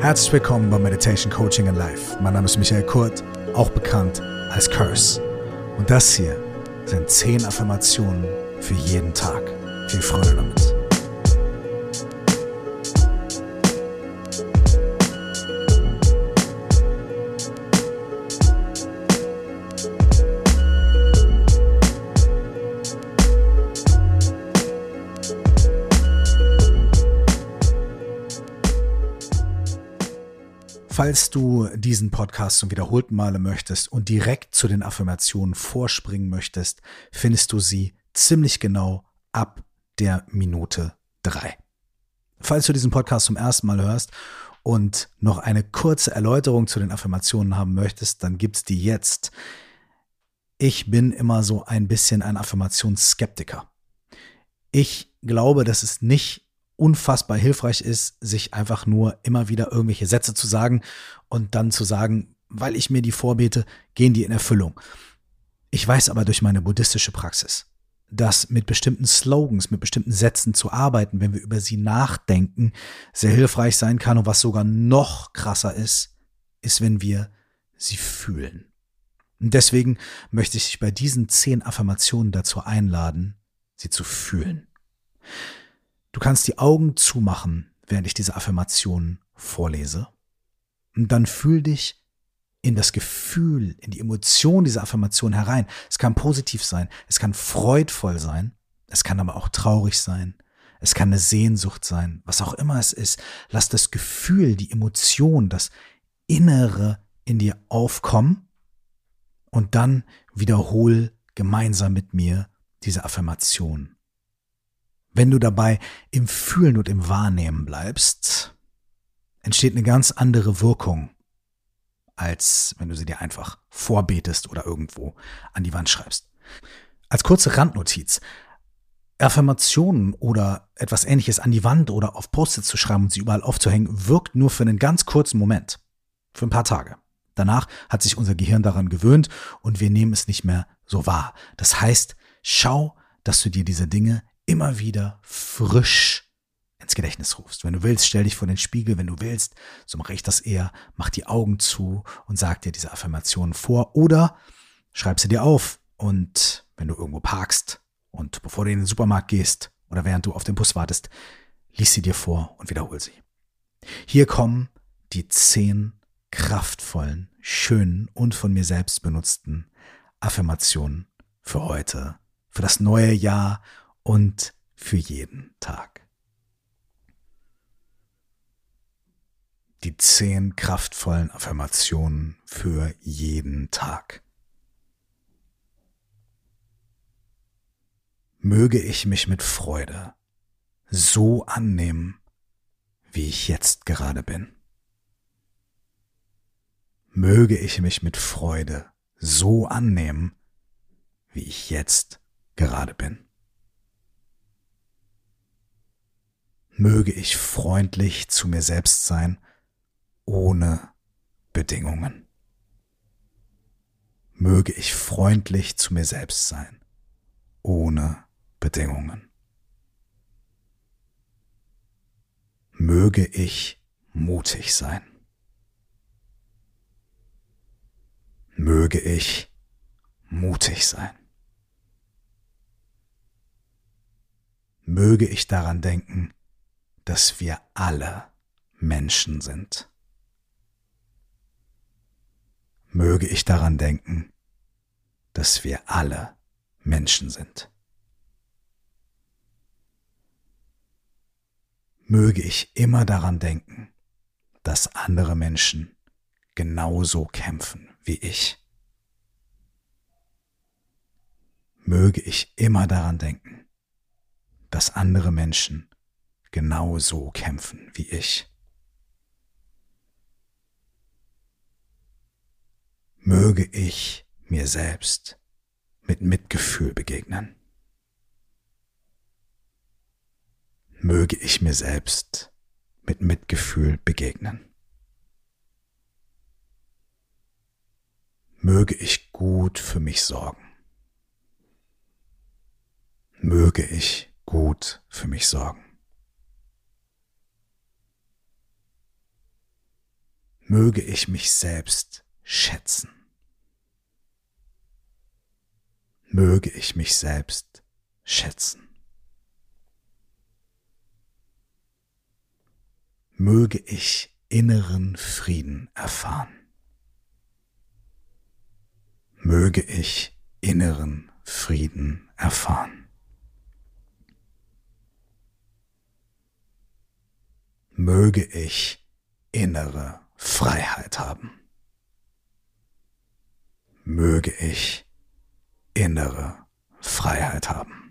Herzlich willkommen bei Meditation Coaching in Life. Mein Name ist Michael Kurt, auch bekannt als Curse. Und das hier sind 10 Affirmationen für jeden Tag. Viel Freude damit. Falls du diesen Podcast zum wiederholten Male möchtest und direkt zu den Affirmationen vorspringen möchtest, findest du sie ziemlich genau ab der Minute drei. Falls du diesen Podcast zum ersten Mal hörst und noch eine kurze Erläuterung zu den Affirmationen haben möchtest, dann gibt's die jetzt. Ich bin immer so ein bisschen ein Affirmationsskeptiker. Ich glaube, dass es nicht unfassbar hilfreich ist, sich einfach nur immer wieder irgendwelche Sätze zu sagen und dann zu sagen, weil ich mir die vorbete, gehen die in Erfüllung. Ich weiß aber durch meine buddhistische Praxis, dass mit bestimmten Slogans, mit bestimmten Sätzen zu arbeiten, wenn wir über sie nachdenken, sehr hilfreich sein kann und was sogar noch krasser ist, ist, wenn wir sie fühlen. Und deswegen möchte ich dich bei diesen zehn Affirmationen dazu einladen, sie zu fühlen. Du kannst die Augen zumachen, während ich diese Affirmation vorlese. Und dann fühl dich in das Gefühl, in die Emotion dieser Affirmation herein. Es kann positiv sein, es kann freudvoll sein, es kann aber auch traurig sein, es kann eine Sehnsucht sein, was auch immer es ist. Lass das Gefühl, die Emotion, das Innere in dir aufkommen und dann wiederhol gemeinsam mit mir diese Affirmation. Wenn du dabei im Fühlen und im Wahrnehmen bleibst, entsteht eine ganz andere Wirkung, als wenn du sie dir einfach vorbetest oder irgendwo an die Wand schreibst. Als kurze Randnotiz. Affirmationen oder etwas ähnliches an die Wand oder auf Post-its zu schreiben und sie überall aufzuhängen, wirkt nur für einen ganz kurzen Moment. Für ein paar Tage. Danach hat sich unser Gehirn daran gewöhnt und wir nehmen es nicht mehr so wahr. Das heißt, schau, dass du dir diese Dinge immer wieder frisch ins Gedächtnis rufst. Wenn du willst, stell dich vor den Spiegel. Wenn du willst, so mache ich das eher, mach die Augen zu und sag dir diese Affirmationen vor oder schreib sie dir auf. Und wenn du irgendwo parkst und bevor du in den Supermarkt gehst oder während du auf den Bus wartest, lies sie dir vor und wiederhol sie. Hier kommen die zehn kraftvollen, schönen und von mir selbst benutzten Affirmationen für heute, für das neue Jahr und für jeden Tag. Die zehn kraftvollen Affirmationen für jeden Tag. Möge ich mich mit Freude so annehmen, wie ich jetzt gerade bin. Möge ich mich mit Freude so annehmen, wie ich jetzt gerade bin. Möge ich freundlich zu mir selbst sein, ohne Bedingungen. Möge ich freundlich zu mir selbst sein, ohne Bedingungen. Möge ich mutig sein. Möge ich mutig sein. Möge ich daran denken, dass wir alle Menschen sind. Möge ich daran denken, dass wir alle Menschen sind. Möge ich immer daran denken, dass andere Menschen genauso kämpfen wie ich. Möge ich immer daran denken, dass andere Menschen genauso kämpfen wie ich. Möge ich mir selbst mit Mitgefühl begegnen. Möge ich mir selbst mit Mitgefühl begegnen. Möge ich gut für mich sorgen. Möge ich gut für mich sorgen. Möge ich mich selbst schätzen. Möge ich mich selbst schätzen. Möge ich inneren Frieden erfahren. Möge ich inneren Frieden erfahren. Möge ich innere Freiheit haben. Möge ich innere Freiheit haben.